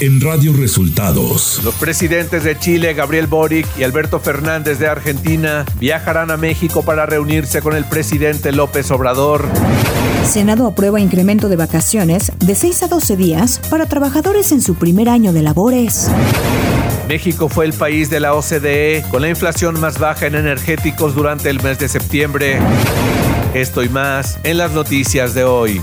en Radio Resultados. Los presidentes de Chile, Gabriel Boric y Alberto Fernández de Argentina, viajarán a México para reunirse con el presidente López Obrador. Senado aprueba incremento de vacaciones de 6 a 12 días para trabajadores en su primer año de labores. México fue el país de la OCDE con la inflación más baja en energéticos durante el mes de septiembre. Esto y más en las noticias de hoy.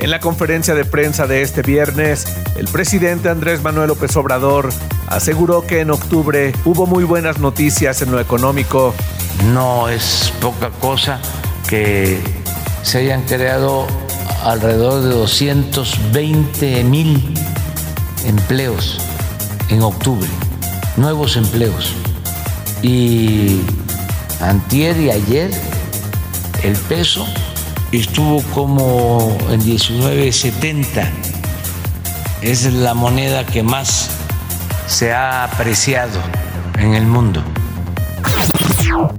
En la conferencia de prensa de este viernes, el presidente Andrés Manuel López Obrador aseguró que en octubre hubo muy buenas noticias en lo económico. No es poca cosa que se hayan creado alrededor de 220 mil empleos en octubre, nuevos empleos. Y antier y ayer el peso estuvo como en 1970. Es la moneda que más se ha apreciado en el mundo.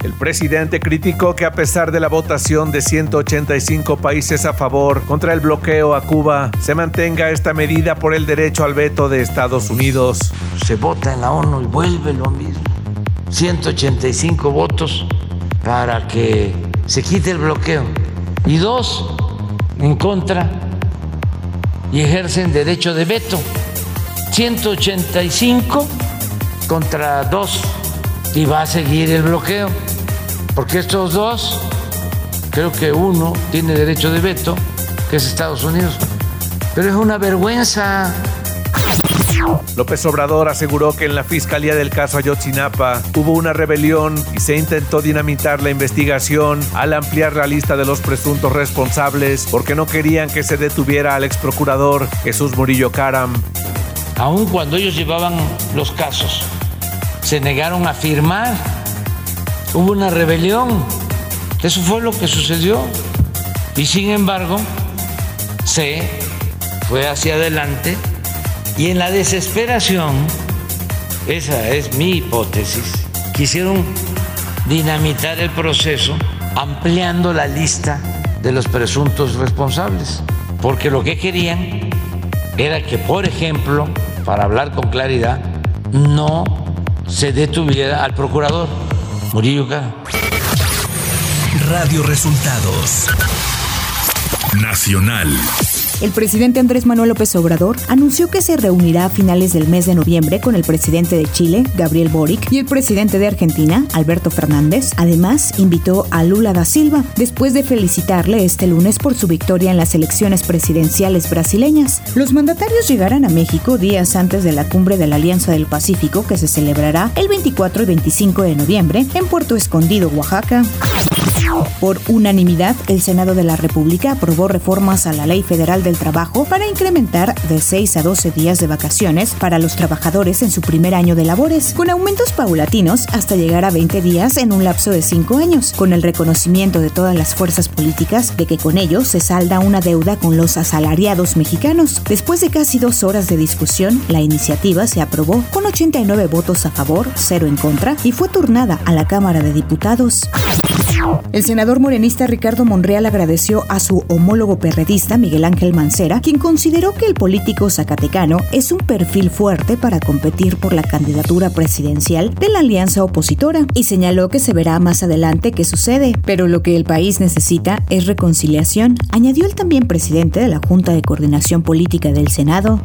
El presidente criticó que a pesar de la votación de 185 países a favor contra el bloqueo a Cuba, se mantenga esta medida por el derecho al veto de Estados Unidos. Se vota en la ONU y vuelve lo mismo. 185 votos para que se quite el bloqueo y dos en contra y ejercen derecho de veto. 185 contra dos y va a seguir el bloqueo, porque estos dos, creo que uno tiene derecho de veto, que es Estados Unidos, pero es una vergüenza López Obrador aseguró que en la fiscalía del caso Ayotzinapa hubo una rebelión y se intentó dinamitar la investigación al ampliar la lista de los presuntos responsables porque no querían que se detuviera al ex procurador Jesús Murillo Caram. Aun cuando ellos llevaban los casos, se negaron a firmar. Hubo una rebelión. Eso fue lo que sucedió. Y sin embargo, se fue hacia adelante y en la desesperación, esa es mi hipótesis, quisieron dinamitar el proceso ampliando la lista de los presuntos responsables, porque lo que querían era que, por ejemplo, para hablar con claridad, no se detuviera al procurador. Murillo Radio Resultados. Nacional. El presidente Andrés Manuel López Obrador anunció que se reunirá a finales del mes de noviembre con el presidente de Chile, Gabriel Boric, y el presidente de Argentina, Alberto Fernández. Además, invitó a Lula da Silva después de felicitarle este lunes por su victoria en las elecciones presidenciales brasileñas. Los mandatarios llegarán a México días antes de la cumbre de la Alianza del Pacífico que se celebrará el 24 y 25 de noviembre en Puerto Escondido, Oaxaca. Por unanimidad, el Senado de la República aprobó reformas a la Ley Federal del Trabajo para incrementar de 6 a 12 días de vacaciones para los trabajadores en su primer año de labores, con aumentos paulatinos hasta llegar a 20 días en un lapso de 5 años, con el reconocimiento de todas las fuerzas políticas de que con ello se salda una deuda con los asalariados mexicanos. Después de casi dos horas de discusión, la iniciativa se aprobó con 89 votos a favor, 0 en contra y fue turnada a la Cámara de Diputados. El senador morenista Ricardo Monreal agradeció a su homólogo perredista Miguel Ángel Mancera, quien consideró que el político zacatecano es un perfil fuerte para competir por la candidatura presidencial de la alianza opositora y señaló que se verá más adelante qué sucede, pero lo que el país necesita es reconciliación, añadió el también presidente de la Junta de Coordinación Política del Senado.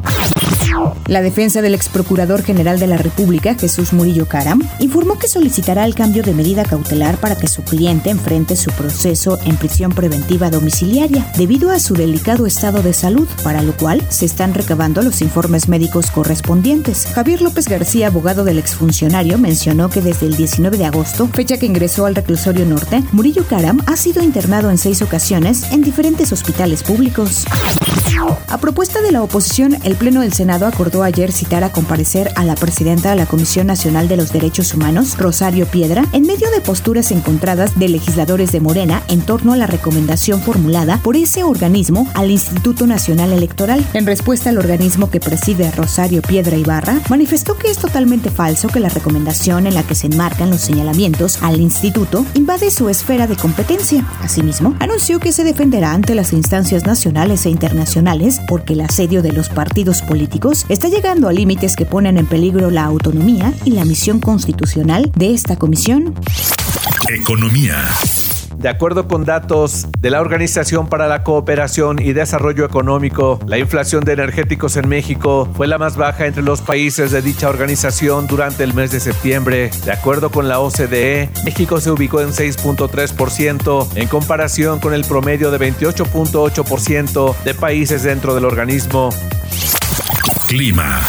La defensa del ex procurador general de la República, Jesús Murillo Caram, informó que solicitará el cambio de medida cautelar para que su cliente actualmente su proceso en prisión preventiva domiciliaria debido a su delicado estado de salud, para lo cual se están recabando los informes médicos correspondientes. Javier López García, abogado del exfuncionario, mencionó que desde el 19 de agosto, fecha que ingresó al reclusorio norte, Murillo Karam ha sido internado en seis ocasiones en diferentes hospitales públicos. A propuesta de la oposición, el Pleno del Senado acordó ayer citar a comparecer a la presidenta de la Comisión Nacional de los Derechos Humanos, Rosario Piedra, en medio de posturas encontradas de legisladores de Morena en torno a la recomendación formulada por ese organismo al Instituto Nacional Electoral. En respuesta al organismo que preside Rosario Piedra Ibarra, manifestó que es totalmente falso que la recomendación en la que se enmarcan los señalamientos al instituto invade su esfera de competencia. Asimismo, anunció que se defenderá ante las instancias nacionales e internacionales porque el asedio de los partidos políticos está llegando a límites que ponen en peligro la autonomía y la misión constitucional de esta comisión. Economía. De acuerdo con datos de la Organización para la Cooperación y Desarrollo Económico, la inflación de energéticos en México fue la más baja entre los países de dicha organización durante el mes de septiembre. De acuerdo con la OCDE, México se ubicó en 6.3% en comparación con el promedio de 28.8% de países dentro del organismo. Clima.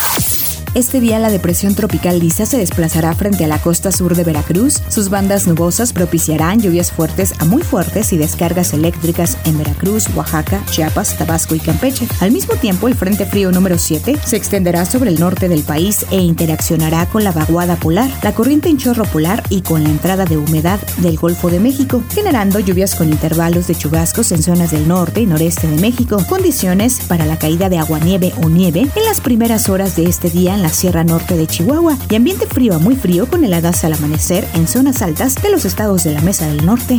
Este día la depresión tropical Lisa se desplazará frente a la costa sur de Veracruz. Sus bandas nubosas propiciarán lluvias fuertes a muy fuertes y descargas eléctricas en Veracruz, Oaxaca, Chiapas, Tabasco y Campeche. Al mismo tiempo, el Frente Frío número 7 se extenderá sobre el norte del país e interaccionará con la vaguada polar, la corriente en chorro polar y con la entrada de humedad del Golfo de México, generando lluvias con intervalos de chubascos en zonas del norte y noreste de México, condiciones para la caída de aguanieve o nieve en las primeras horas de este día en la Sierra Norte de Chihuahua y ambiente frío a muy frío con heladas al amanecer en zonas altas de los estados de la Mesa del Norte.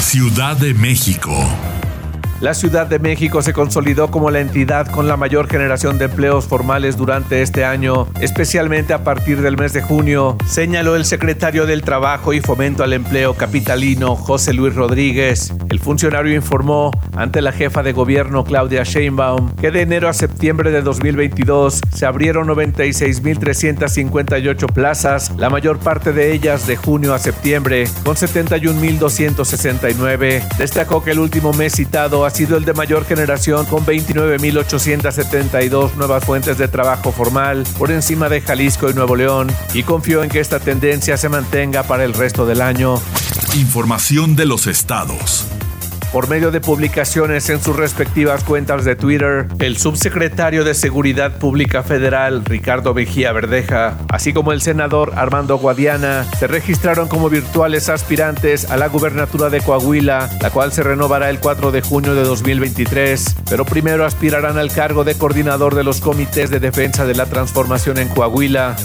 Ciudad de México. La Ciudad de México se consolidó como la entidad con la mayor generación de empleos formales durante este año, especialmente a partir del mes de junio, señaló el secretario del Trabajo y Fomento al Empleo capitalino José Luis Rodríguez. El funcionario informó ante la jefa de gobierno Claudia Sheinbaum que de enero a septiembre de 2022 se abrieron 96.358 plazas, la mayor parte de ellas de junio a septiembre, con 71.269. Destacó que el último mes citado sido el de mayor generación con 29.872 nuevas fuentes de trabajo formal por encima de Jalisco y Nuevo León y confió en que esta tendencia se mantenga para el resto del año. Información de los estados. Por medio de publicaciones en sus respectivas cuentas de Twitter, el subsecretario de Seguridad Pública Federal, Ricardo Mejía Verdeja, así como el senador Armando Guadiana, se registraron como virtuales aspirantes a la gubernatura de Coahuila, la cual se renovará el 4 de junio de 2023, pero primero aspirarán al cargo de coordinador de los comités de defensa de la transformación en Coahuila.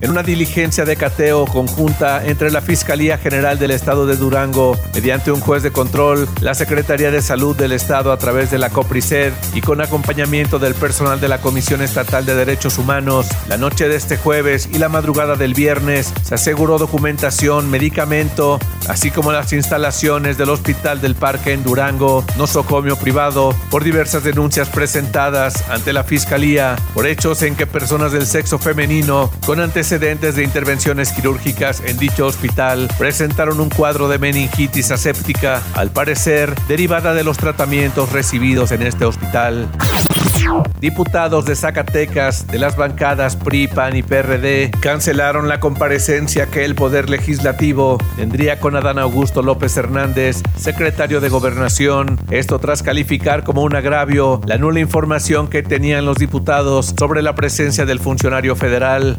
En una diligencia de cateo conjunta entre la Fiscalía General del Estado de Durango, mediante un juez de control, la Secretaría de Salud del Estado a través de la COPRISED y con acompañamiento del personal de la Comisión Estatal de Derechos Humanos, la noche de este jueves y la madrugada del viernes se aseguró documentación, medicamento, así como las instalaciones del Hospital del Parque en Durango, nosocomio privado, por diversas denuncias presentadas ante la Fiscalía por hechos en que personas del sexo femenino con antecedentes de intervenciones quirúrgicas en dicho hospital presentaron un cuadro de meningitis aséptica, al parecer derivada de los tratamientos recibidos en este hospital. Diputados de Zacatecas de las bancadas PRI, PAN y PRD cancelaron la comparecencia que el Poder Legislativo tendría con Adán Augusto López Hernández, secretario de Gobernación, esto tras calificar como un agravio la nula información que tenían los diputados sobre la presencia del funcionario federal.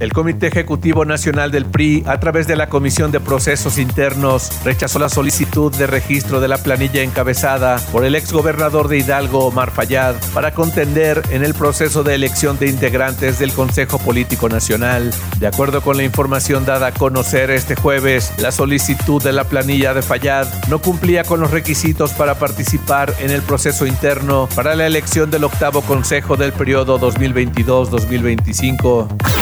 El Comité Ejecutivo Nacional del PRI, a través de la Comisión de Procesos Internos, rechazó la solicitud de registro de la planilla encabezada por el exgobernador de Hidalgo, Omar Fayad, para contender en el proceso de elección de integrantes del Consejo Político Nacional. De acuerdo con la información dada a conocer este jueves, la solicitud de la planilla de Fayad no cumplía con los requisitos para participar en el proceso interno para la elección del octavo Consejo del periodo 2022-2025.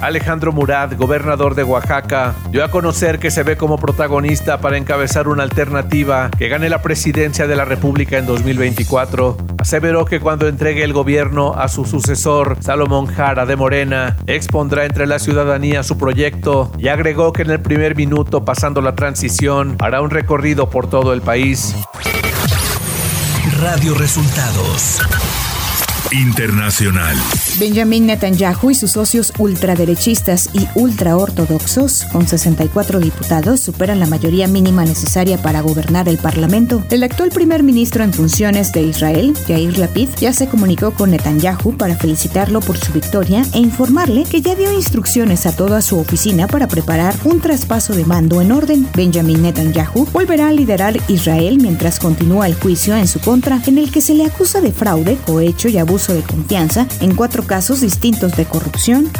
Alejandro Murat, gobernador de Oaxaca, dio a conocer que se ve como protagonista para encabezar una alternativa que gane la presidencia de la República en 2024. Aseveró que cuando entregue el gobierno a su sucesor, Salomón Jara de Morena, expondrá entre la ciudadanía su proyecto y agregó que en el primer minuto, pasando la transición, hará un recorrido por todo el país. Radio Resultados Internacional. Benjamin Netanyahu y sus socios ultraderechistas y ultraortodoxos, con 64 diputados, superan la mayoría mínima necesaria para gobernar el Parlamento. El actual primer ministro en funciones de Israel, Yair Lapid, ya se comunicó con Netanyahu para felicitarlo por su victoria e informarle que ya dio instrucciones a toda su oficina para preparar un traspaso de mando en orden. Benjamin Netanyahu volverá a liderar Israel mientras continúa el juicio en su contra, en el que se le acusa de fraude, cohecho y abuso de confianza en cuatro casos distintos de corrupción.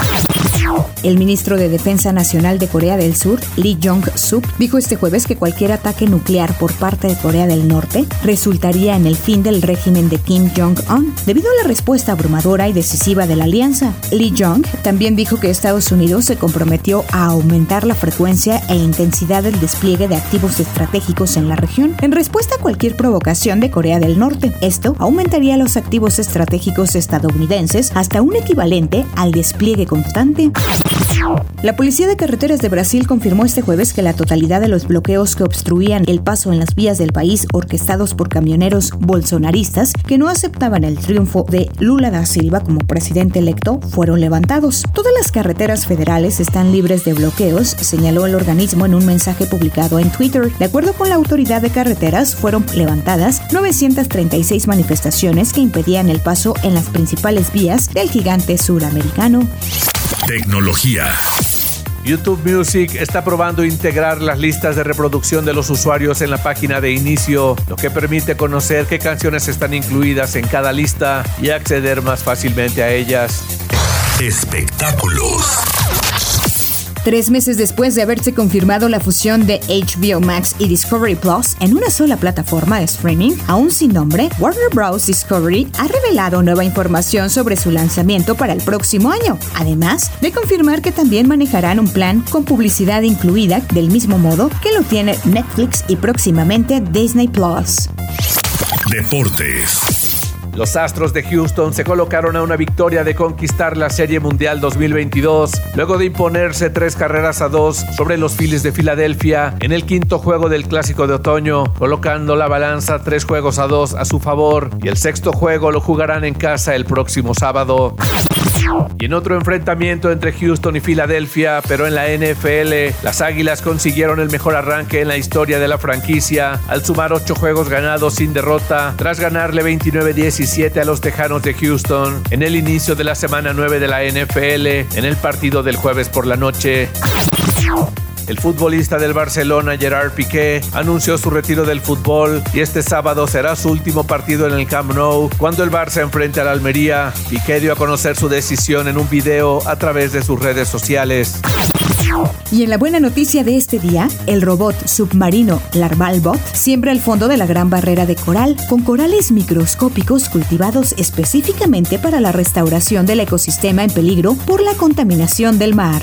El ministro de Defensa Nacional de Corea del Sur, Lee Jong-suk, dijo este jueves que cualquier ataque nuclear por parte de Corea del Norte resultaría en el fin del régimen de Kim Jong-un, debido a la respuesta abrumadora y decisiva de la alianza. Lee Jong también dijo que Estados Unidos se comprometió a aumentar la frecuencia e intensidad del despliegue de activos estratégicos en la región en respuesta a cualquier provocación de Corea del Norte. Esto aumentaría los activos estratégicos estadounidenses hasta un equivalente al despliegue constante la Policía de Carreteras de Brasil confirmó este jueves que la totalidad de los bloqueos que obstruían el paso en las vías del país orquestados por camioneros bolsonaristas que no aceptaban el triunfo de Lula da Silva como presidente electo fueron levantados. Todas las carreteras federales están libres de bloqueos, señaló el organismo en un mensaje publicado en Twitter. De acuerdo con la autoridad de carreteras, fueron levantadas 936 manifestaciones que impedían el paso en las principales vías del gigante suramericano. Tecnología. YouTube Music está probando integrar las listas de reproducción de los usuarios en la página de inicio, lo que permite conocer qué canciones están incluidas en cada lista y acceder más fácilmente a ellas. Espectáculos. Tres meses después de haberse confirmado la fusión de HBO Max y Discovery Plus en una sola plataforma de streaming, aún sin nombre, Warner Bros. Discovery ha revelado nueva información sobre su lanzamiento para el próximo año, además de confirmar que también manejarán un plan con publicidad incluida del mismo modo que lo tiene Netflix y próximamente Disney Plus. Deportes. Los Astros de Houston se colocaron a una victoria de conquistar la Serie Mundial 2022, luego de imponerse tres carreras a dos sobre los Phillies de Filadelfia en el quinto juego del Clásico de Otoño, colocando la balanza tres juegos a dos a su favor, y el sexto juego lo jugarán en casa el próximo sábado. Y en otro enfrentamiento entre Houston y Filadelfia, pero en la NFL, las Águilas consiguieron el mejor arranque en la historia de la franquicia al sumar ocho juegos ganados sin derrota, tras ganarle 29-17 a los Tejanos de Houston en el inicio de la semana 9 de la NFL en el partido del jueves por la noche. El futbolista del Barcelona, Gerard Piqué, anunció su retiro del fútbol y este sábado será su último partido en el Camp Nou cuando el Barça enfrente al Almería. Piqué dio a conocer su decisión en un video a través de sus redes sociales. Y en la buena noticia de este día, el robot submarino Larvalbot siembra el fondo de la gran barrera de coral con corales microscópicos cultivados específicamente para la restauración del ecosistema en peligro por la contaminación del mar.